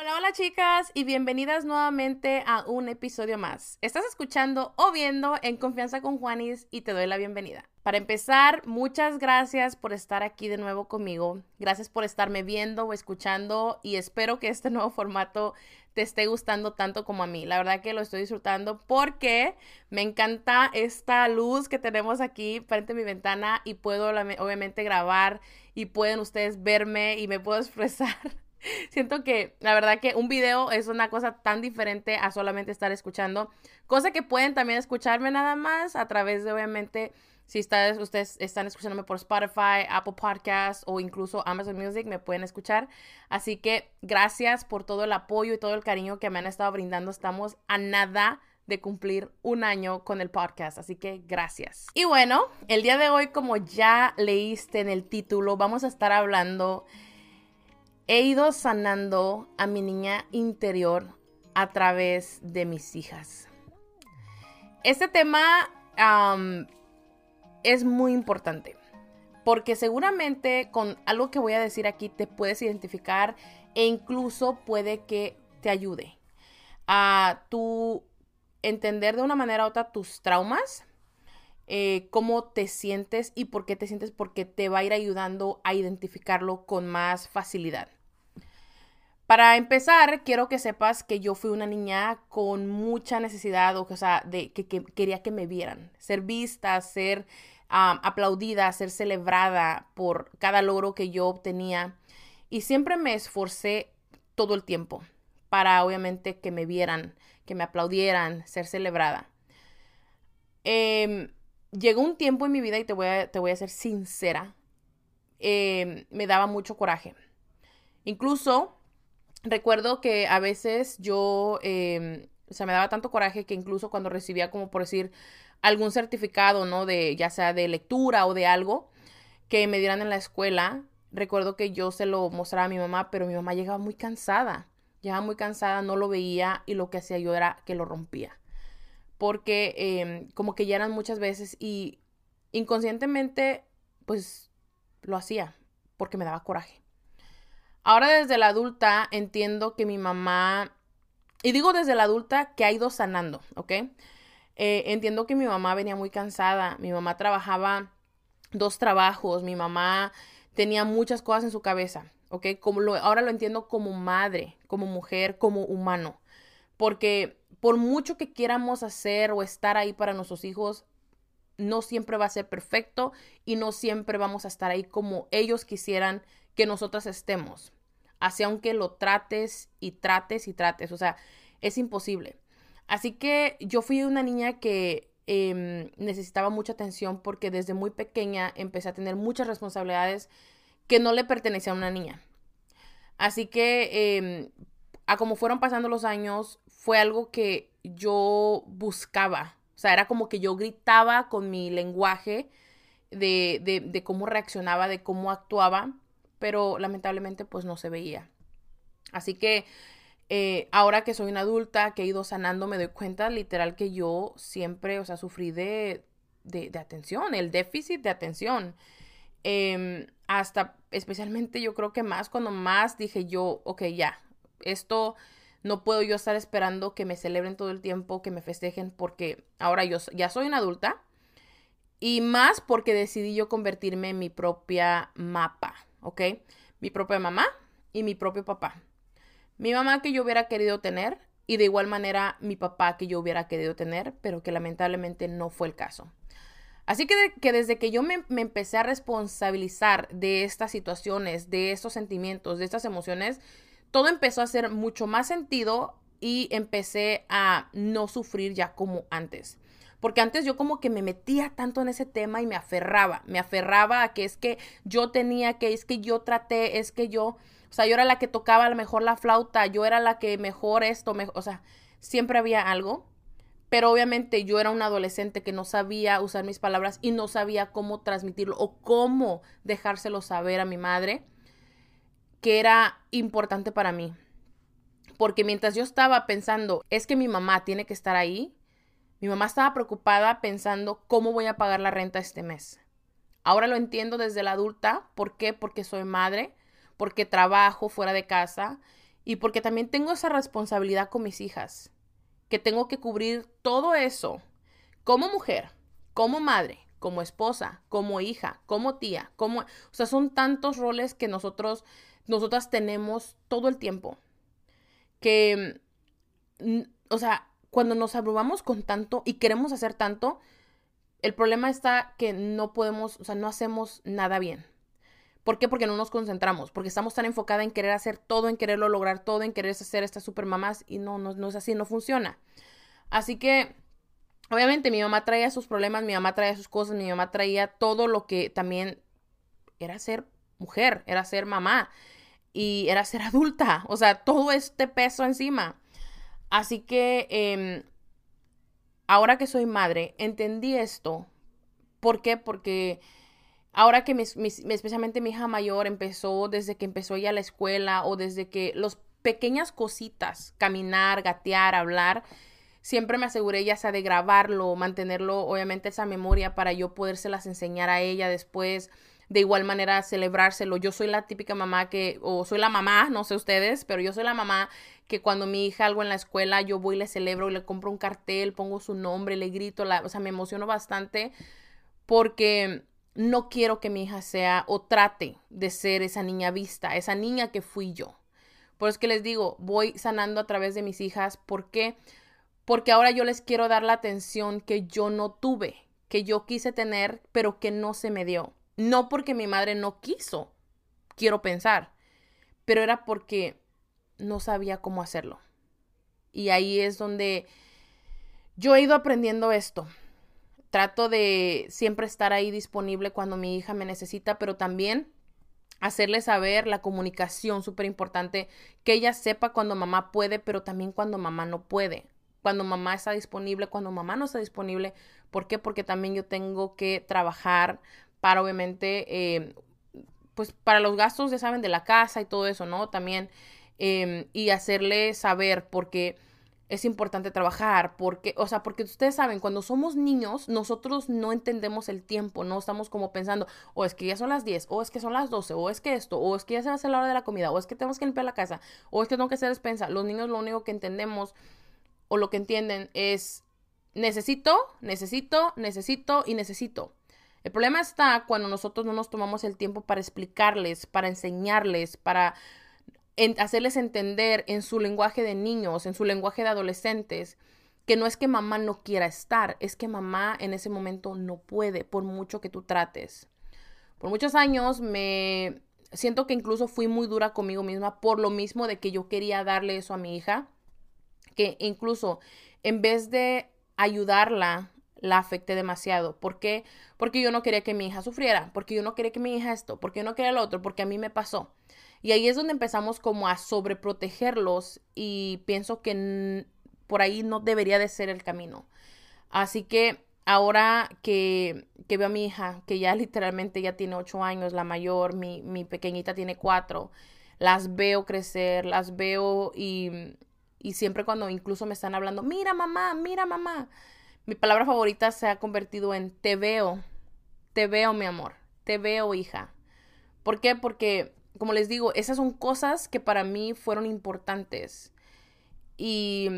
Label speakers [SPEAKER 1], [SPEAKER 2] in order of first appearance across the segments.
[SPEAKER 1] Hola, hola chicas y bienvenidas nuevamente a un episodio más. Estás escuchando o viendo en Confianza con Juanis y te doy la bienvenida. Para empezar, muchas gracias por estar aquí de nuevo conmigo. Gracias por estarme viendo o escuchando y espero que este nuevo formato te esté gustando tanto como a mí. La verdad que lo estoy disfrutando porque me encanta esta luz que tenemos aquí frente a mi ventana y puedo obviamente grabar y pueden ustedes verme y me puedo expresar Siento que la verdad que un video es una cosa tan diferente a solamente estar escuchando, cosa que pueden también escucharme nada más a través de obviamente si ustedes están escuchándome por Spotify, Apple Podcasts o incluso Amazon Music, me pueden escuchar. Así que gracias por todo el apoyo y todo el cariño que me han estado brindando. Estamos a nada de cumplir un año con el podcast, así que gracias. Y bueno, el día de hoy, como ya leíste en el título, vamos a estar hablando he ido sanando a mi niña interior a través de mis hijas. Este tema es muy importante porque seguramente con algo que voy a decir aquí te puedes identificar e incluso puede que te ayude a entender de una manera u otra tus traumas, eh, cómo te sientes y por qué te sientes, porque te va a ir ayudando a identificarlo con más facilidad. Para empezar, quiero que sepas que yo fui una niña con mucha necesidad, o, sea, de que, quería que me vieran, ser vista, ser aplaudida, ser celebrada por cada logro que yo obtenía. Y siempre me esforcé todo el tiempo para, obviamente, que me vieran, que me aplaudieran, ser celebrada. Em, llegó un tiempo en mi vida, y te voy a, te voy a ser sincera, em, me daba mucho coraje. Incluso recuerdo que a veces yo, eh, o sea, me daba tanto coraje que incluso cuando recibía como por decir algún certificado, ¿no? De ya sea de lectura o de algo que me dieran en la escuela, recuerdo que yo se lo mostraba a mi mamá, pero mi mamá llegaba muy cansada, llegaba muy cansada, no lo veía y lo que hacía yo era que lo rompía. Porque em, como que ya eran muchas veces y inconscientemente pues lo hacía porque me daba coraje. Ahora desde la adulta entiendo que mi mamá, y digo desde la adulta que ha ido sanando, ¿ok? Eh, entiendo que mi mamá venía muy cansada, mi mamá trabajaba dos trabajos, mi mamá tenía muchas cosas en su cabeza, ¿ok? Como lo, ahora lo entiendo como madre, como mujer, como humano, porque por mucho que quieramos hacer o estar ahí para nuestros hijos, no siempre va a ser perfecto y no siempre vamos a estar ahí como ellos quisieran que nosotras estemos. Así aunque lo trates y trates y trates, o sea, es imposible. Así que yo fui una niña que em, necesitaba mucha atención porque desde muy pequeña empecé a tener muchas responsabilidades que no le pertenecían a una niña. Así que em, a como fueron pasando los años, fue algo que yo buscaba. O sea, era como que yo gritaba con mi lenguaje de, de, de cómo reaccionaba, de cómo actuaba pero lamentablemente pues no se veía. Así que eh, ahora que soy una adulta, que he ido sanando, me doy cuenta literal que yo siempre, o sea, sufrí de, de, atención, el déficit de atención. Em, hasta especialmente yo creo que más cuando más dije yo, ok, ya, esto no puedo yo estar esperando que me celebren todo el tiempo, que me festejen, porque ahora yo ya soy una adulta. Y más porque decidí yo convertirme en mi propia mapa, ¿ok? Mi propia mamá y mi propio papá. Mi mamá que yo hubiera querido tener y de igual manera mi papá que yo hubiera querido tener, pero que lamentablemente no fue el caso. Así que, que desde que yo me, me, empecé a responsabilizar de estas situaciones, de estos sentimientos, de estas emociones, todo empezó a hacer mucho más sentido y empecé a no sufrir ya como antes. Porque antes yo como que me metía tanto en ese tema y me aferraba, me aferraba a que es que yo tenía que, es que yo traté, es que yo, o sea, yo era la que tocaba a lo mejor la flauta, yo era la que mejor esto, mejor, o sea, siempre había algo. Pero obviamente yo era un adolescente que no sabía usar mis palabras y no sabía cómo transmitirlo o cómo dejárselo saber a mi madre que era importante para mí. Porque mientras yo estaba pensando, es que mi mamá tiene que estar ahí, mi mamá estaba preocupada pensando cómo voy a pagar la renta este mes. Ahora lo entiendo desde la adulta. ¿Por qué? Porque soy madre, porque trabajo fuera de casa y porque también tengo esa responsabilidad con mis hijas, que tengo que cubrir todo eso como mujer, como madre, como esposa, como hija, como tía, como, o sea, son tantos roles que nosotros nosotras tenemos todo el tiempo que o sea, cuando nos abrumamos con tanto y queremos hacer tanto, el problema está que no podemos, o sea, no hacemos nada bien. ¿Por qué? Porque no nos concentramos, porque estamos tan enfocada en querer hacer todo, en quererlo lograr todo, en querer hacer estas super mamás y no, no, no es así, no funciona. Así que, obviamente, mi mamá traía sus problemas, mi mamá traía sus cosas, mi mamá traía todo lo que también era ser mujer, era ser mamá y era ser adulta, o sea, todo este peso encima. Así que em, ahora que soy madre, entendí esto. ¿Por qué? Porque ahora que especialmente mi hija mayor empezó, desde que empezó ya la escuela o desde que las pequeñas cositas, caminar, gatear, hablar, siempre me aseguré ya sea de grabarlo, mantenerlo, obviamente esa memoria para yo podérselas enseñar a ella después de igual manera celebrárselo. Yo soy la típica mamá que, o soy la mamá, no sé ustedes, pero yo soy la mamá que cuando mi hija algo en la escuela, yo voy y le celebro y le compro un cartel, pongo su nombre, le grito, la, o sea, me emociono bastante porque no quiero que mi hija sea o trate de ser esa niña vista, esa niña que fui yo. Por eso es que les digo, voy sanando a través de mis hijas. ¿Por qué? Porque ahora yo les quiero dar la atención que yo no tuve, que yo quise tener, pero que no se me dio. No porque mi madre no quiso, quiero pensar, pero era porque no sabía cómo hacerlo. Y ahí es donde yo he ido aprendiendo esto. Trato de siempre estar ahí disponible cuando mi hija me necesita, pero también hacerle saber la comunicación, súper importante, que ella sepa cuando mamá puede, pero también cuando mamá no puede. Cuando mamá está disponible, cuando mamá no está disponible. ¿Por qué? Porque también yo tengo que trabajar para obviamente, eh, pues para los gastos, ya saben, de la casa y todo eso, ¿no? También, em, y hacerle saber porque es importante trabajar, porque, o sea, porque ustedes saben, cuando somos niños, nosotros no entendemos el tiempo, no estamos como pensando, o es que ya son las 10, o es que son las 12, o es que esto, o es que ya se va a hacer la hora de la comida, o es que tenemos que limpiar la casa, o es que tengo que hacer despensa. Los niños lo único que entendemos o lo que entienden es necesito, necesito, necesito y necesito. El problema está cuando nosotros no nos tomamos el tiempo para explicarles, para enseñarles, para hacerles entender en su lenguaje de niños, en su lenguaje de adolescentes, que no es que mamá no quiera estar, es que mamá en ese momento no puede, por mucho que tú trates. Por muchos años me siento que incluso fui muy dura conmigo misma por lo mismo de que yo quería darle eso a mi hija, que incluso en vez de ayudarla la afecté demasiado. ¿Por qué? Porque yo no quería que mi hija sufriera, porque yo no quería que mi hija esto, porque yo no quería lo otro, porque a mí me pasó. Y ahí es donde empezamos como a sobreprotegerlos y pienso que por ahí no debería de ser el camino. Así que ahora que, que veo a mi hija, que ya literalmente ya tiene ocho años, la mayor, mi, mi pequeñita tiene cuatro, las veo crecer, las veo y, y siempre cuando incluso me están hablando, mira mamá, mira mamá, mi palabra favorita se ha convertido en te veo, te veo mi amor, te veo hija. ¿Por qué? Porque, como les digo, esas son cosas que para mí fueron importantes. Y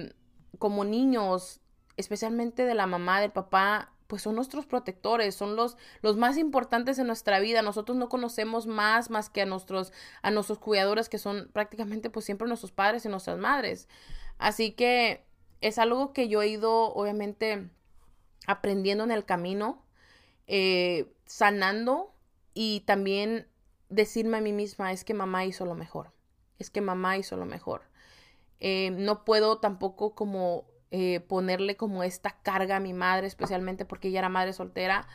[SPEAKER 1] como niños, especialmente de la mamá, del papá, pues son nuestros protectores, son los, los más importantes en nuestra vida. Nosotros no conocemos más más que a nuestros, a nuestros cuidadores, que son prácticamente pues siempre nuestros padres y nuestras madres. Así que es algo que yo he ido, obviamente, aprendiendo en el camino, eh, sanando y también decirme a mí misma, es que mamá hizo lo mejor, es que mamá hizo lo mejor. Eh, no puedo tampoco como eh, ponerle como esta carga a mi madre, especialmente porque ella era madre soltera,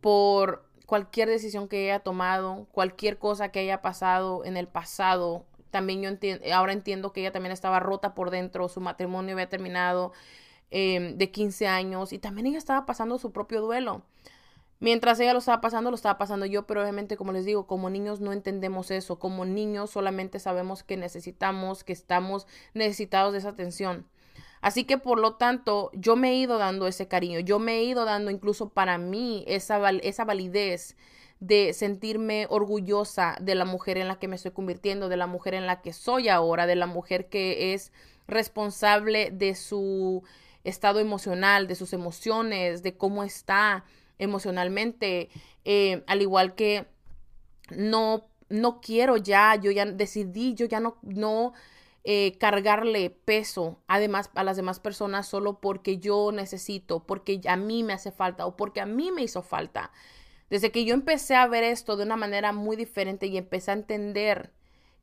[SPEAKER 1] por cualquier decisión que haya tomado, cualquier cosa que haya pasado en el pasado, también yo entiendo, ahora entiendo que ella también estaba rota por dentro, su matrimonio había terminado em, de 15 años y también ella estaba pasando su propio duelo. Mientras ella lo estaba pasando, lo estaba pasando yo, pero obviamente, como les digo, como niños no entendemos eso. Como niños solamente sabemos que necesitamos, que estamos necesitados de esa atención. Así que, por lo tanto, yo me he ido dando ese cariño, yo me he ido dando incluso para mí esa, esa validez de sentirme orgullosa de la mujer en la que me estoy convirtiendo, de la mujer en la que soy ahora, de la mujer que es responsable de su estado emocional, de sus emociones, de cómo está emocionalmente, eh, al igual que no, no quiero ya, yo ya decidí, yo ya no, no eh, cargarle peso además a las demás personas solo porque yo necesito, porque a mí me hace falta o porque a mí me hizo falta. Desde que yo empecé a ver esto de una manera muy diferente y empecé a entender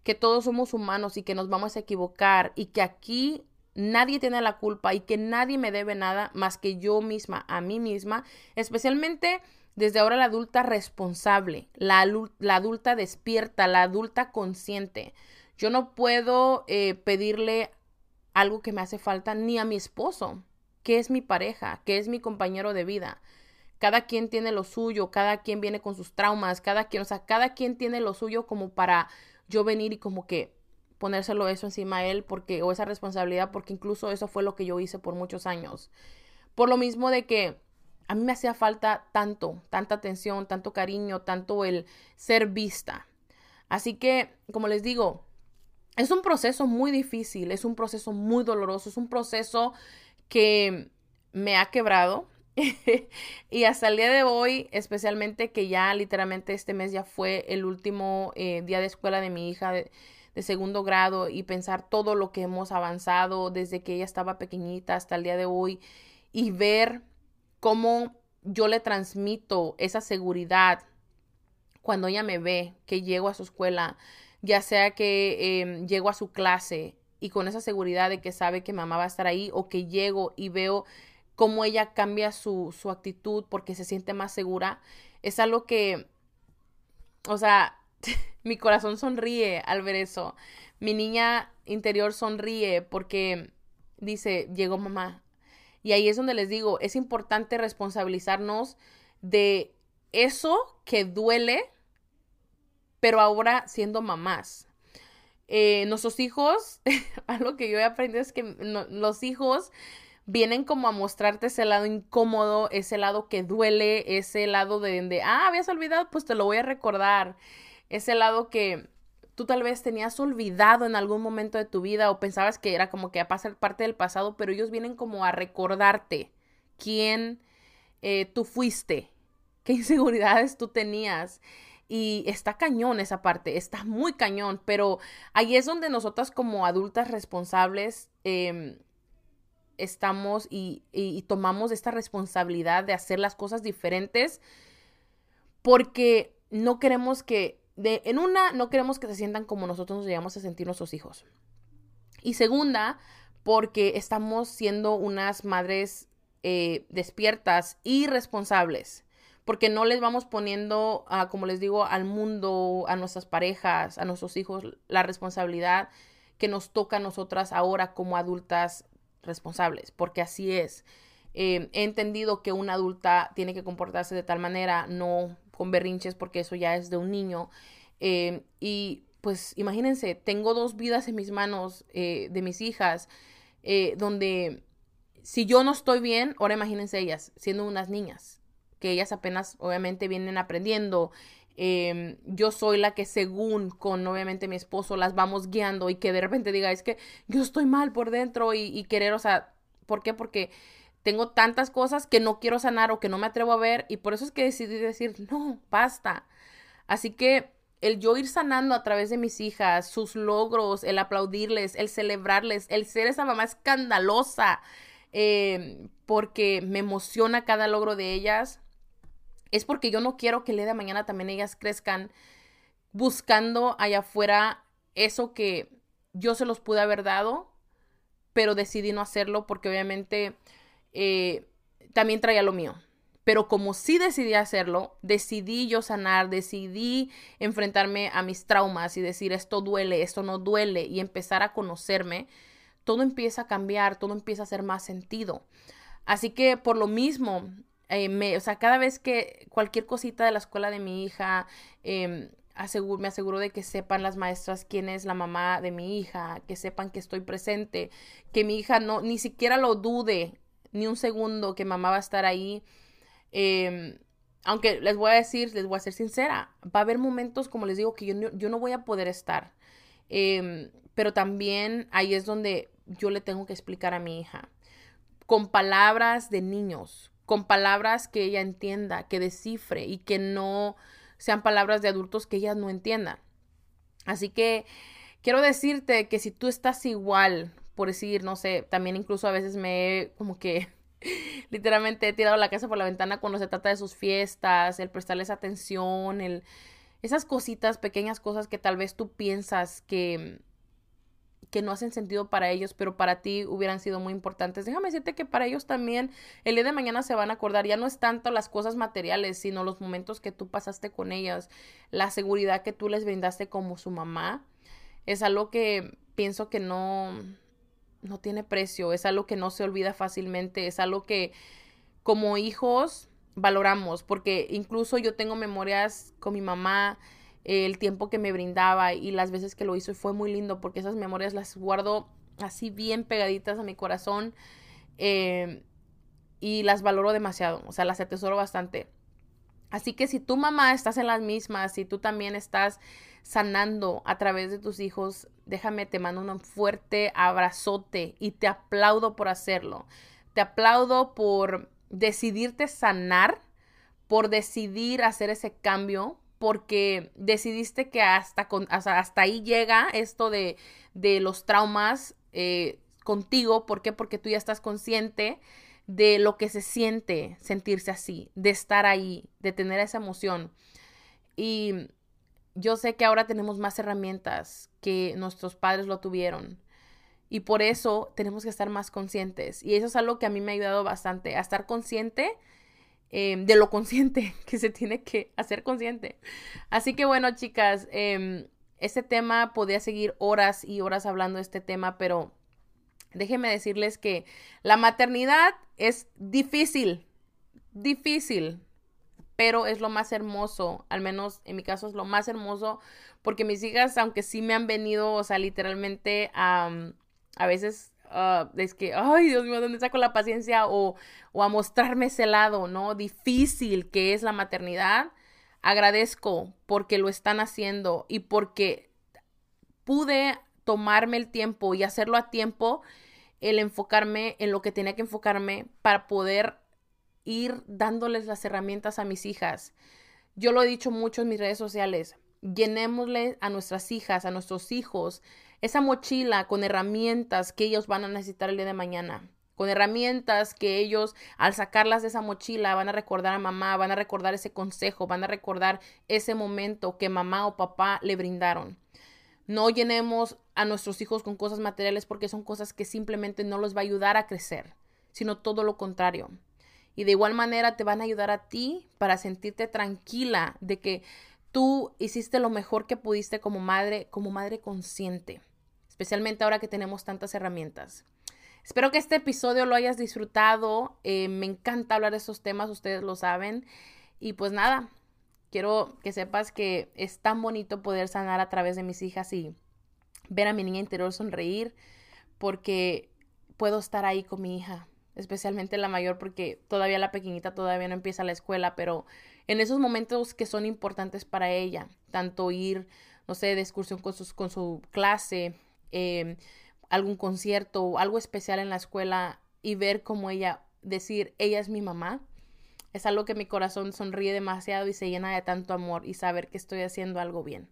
[SPEAKER 1] que todos somos humanos y que nos vamos a equivocar y que aquí nadie tiene la culpa y que nadie me debe nada más que yo misma, a mí misma, especialmente desde ahora la adulta responsable, la, adulta despierta, la adulta consciente. Yo no puedo eh, pedirle algo que me hace falta ni a mi esposo, que es mi pareja, que es mi compañero de vida. Cada quien tiene lo suyo, cada quien viene con sus traumas, cada quien, o sea, cada quien tiene lo suyo como para yo venir y como que ponérselo eso encima a él porque o esa responsabilidad porque incluso eso fue lo que yo hice por muchos años. Por lo mismo de que a mí me hacía falta tanto, tanta atención, tanto cariño, tanto el ser vista. Así que, como les digo, es un proceso muy difícil, es un proceso muy doloroso, es un proceso que me ha quebrado, y hasta el día de hoy, especialmente que ya literalmente este mes ya fue el último eh, día de escuela de mi hija de, segundo grado y pensar todo lo que hemos avanzado desde que ella estaba pequeñita hasta el día de hoy y ver cómo yo le transmito esa seguridad cuando ella me ve que llego a su escuela, ya sea que em, llego a su clase y con esa seguridad de que sabe que mamá va a estar ahí o que llego y veo cómo ella cambia su, su actitud porque se siente más segura, es algo que, o sea, mi corazón sonríe al ver eso. Mi niña interior sonríe porque dice, llegó mamá. Y ahí es donde les digo, es importante responsabilizarnos de eso que duele, pero ahora siendo mamás. Eh, nuestros hijos, algo que yo he aprendido es que los hijos vienen como a mostrarte ese lado incómodo, ese lado que duele, ese lado de, de, ah, habías olvidado, pues te lo voy a recordar, ese lado que tú tal vez tenías olvidado en algún momento de tu vida o pensabas que era como que a pasar parte del pasado, pero ellos vienen como a recordarte quién eh, tú fuiste, qué inseguridades tú tenías. Y está cañón esa parte, está muy cañón, pero ahí es donde nosotras como adultas responsables eh, estamos y, tomamos esta responsabilidad de hacer las cosas diferentes porque no queremos que, en una, no queremos que se sientan como nosotros nos llegamos a sentir nuestros hijos. Y segunda, porque estamos siendo unas madres eh, despiertas y responsables. Porque no les vamos poniendo, como les digo, al mundo, a nuestras parejas, a nuestros hijos, la responsabilidad que nos toca a nosotras ahora como adultas responsables, porque así es. Eh, he entendido que una adulta tiene que comportarse de tal manera, no con berrinches, porque eso ya es de un niño. Eh, y pues imagínense, tengo dos vidas en mis manos eh, de mis hijas, donde si yo no estoy bien, ahora imagínense ellas, siendo unas niñas, que ellas apenas obviamente vienen aprendiendo, Em, yo soy la que según con obviamente mi esposo las vamos guiando y que de repente diga, es que yo estoy mal por dentro y, querer, o sea, ¿por qué? Porque tengo tantas cosas que no quiero sanar o que no me atrevo a ver y por eso es que decidí decir, no, basta. Así que el yo ir sanando a través de mis hijas, sus logros, el aplaudirles, el celebrarles, el ser esa mamá escandalosa, em, porque me emociona cada logro de ellas, es porque yo no quiero que el día de mañana también ellas crezcan buscando allá afuera eso que yo se los pude haber dado, pero decidí no hacerlo porque obviamente eh, también traía lo mío. Pero como sí decidí hacerlo, decidí yo sanar, decidí enfrentarme a mis traumas y decir esto duele, esto no duele y empezar a conocerme, todo empieza a cambiar, todo empieza a hacer más sentido. Así que por lo mismo, eh, me, o sea, cada vez que cualquier cosita de la escuela de mi hija, eh, me aseguro de que sepan las maestras quién es la mamá de mi hija, que sepan que estoy presente, que mi hija no, ni siquiera lo dude ni un segundo que mamá va a estar ahí. Em, aunque les voy a decir, les voy a ser sincera, va a haber momentos, como les digo, que yo, yo no voy a poder estar. Em, pero también ahí es donde yo le tengo que explicar a mi hija, con palabras de niños, con palabras que ella entienda, que descifre y que no sean palabras de adultos que ella no entienda. Así que quiero decirte que si tú estás igual, por decir, no sé, también incluso a veces me he como que literalmente he tirado la casa por la ventana cuando se trata de sus fiestas, el prestarles atención, el esas cositas, pequeñas cosas que tal vez tú piensas que que no hacen sentido para ellos, pero para ti hubieran sido muy importantes. Déjame decirte que para ellos también el día de mañana se van a acordar, ya no es tanto las cosas materiales, sino los momentos que tú pasaste con ellas, la seguridad que tú les brindaste como su mamá. Es algo que pienso que no no tiene precio, es algo que no se olvida fácilmente, es algo que como hijos valoramos, porque incluso yo tengo memorias con mi mamá el tiempo que me brindaba y las veces que lo hizo fue muy lindo porque esas memorias las guardo así bien pegaditas a mi corazón eh, y las valoro demasiado, o sea, las atesoro bastante. Así que si tu mamá estás en las mismas, si tú también estás sanando a través de tus hijos, déjame, te mando un fuerte abrazote y te aplaudo por hacerlo. Te aplaudo por decidirte sanar, por decidir hacer ese cambio, porque decidiste que hasta, hasta, ahí llega esto de, de los traumas eh, contigo. ¿Por qué? Porque tú ya estás consciente de lo que se siente sentirse así, de estar ahí, de tener esa emoción. Y yo sé que ahora tenemos más herramientas que nuestros padres lo tuvieron. Y por eso tenemos que estar más conscientes. Y eso es algo que a mí me ha ayudado bastante, a estar consciente Em, de lo consciente que se tiene que hacer consciente. Así que bueno, chicas, eh, este tema podría seguir horas y horas hablando de este tema, pero déjenme decirles que la maternidad es difícil, difícil, pero es lo más hermoso, al menos en mi caso es lo más hermoso, porque mis hijas, aunque sí me han venido, o sea, literalmente a, a veces Ah, es que, ay, Dios mío, ¿dónde saco la paciencia? O, o a mostrarme ese lado, ¿no? Difícil que es la maternidad. Agradezco porque lo están haciendo y porque pude tomarme el tiempo y hacerlo a tiempo, el enfocarme en lo que tenía que enfocarme para poder ir dándoles las herramientas a mis hijas. Yo lo he dicho mucho en mis redes sociales, llenémosle a nuestras hijas, a nuestros hijos, esa mochila con herramientas que ellos van a necesitar el día de mañana. Con herramientas que ellos al sacarlas de esa mochila van a recordar a mamá, van a recordar ese consejo, van a recordar ese momento que mamá o papá le brindaron. No llenemos a nuestros hijos con cosas materiales porque son cosas que simplemente no los va a ayudar a crecer, sino todo lo contrario. Y de igual manera te van a ayudar a ti para sentirte tranquila de que tú hiciste lo mejor que pudiste como madre, como madre consciente especialmente ahora que tenemos tantas herramientas. Espero que este episodio lo hayas disfrutado. Eh, me encanta hablar de estos temas, ustedes lo saben. Y pues nada, quiero que sepas que es tan bonito poder sanar a través de mis hijas y ver a mi niña interior sonreír porque puedo estar ahí con mi hija, especialmente la mayor porque todavía la pequeñita todavía no empieza la escuela, pero en esos momentos que son importantes para ella, tanto ir, no sé, de excursión con, sus, con su clase, Em, algún concierto o algo especial en la escuela y ver cómo ella decir, ella es mi mamá, es algo que mi corazón sonríe demasiado y se llena de tanto amor y saber que estoy haciendo algo bien.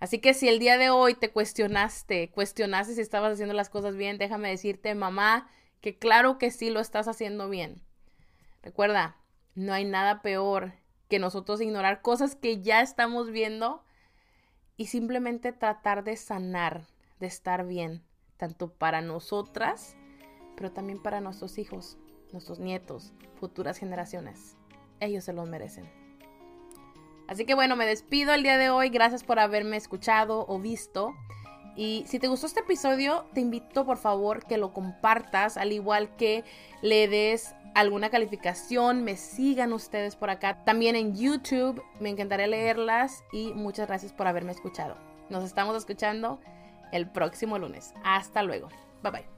[SPEAKER 1] Así que si el día de hoy te cuestionaste, cuestionaste si estabas haciendo las cosas bien, déjame decirte, mamá, que claro que sí lo estás haciendo bien. Recuerda, no hay nada peor que nosotros ignorar cosas que ya estamos viendo y simplemente tratar de sanar de estar bien, tanto para nosotras, pero también para nuestros hijos, nuestros nietos, futuras generaciones. Ellos se los merecen. Así que bueno, me despido el día de hoy. Gracias por haberme escuchado o visto. Y si te gustó este episodio, te invito por favor que lo compartas, al igual que le des alguna calificación, me sigan ustedes por acá. También en YouTube, me encantaría leerlas y muchas gracias por haberme escuchado. Nos estamos escuchando el próximo lunes. Hasta luego. Bye bye.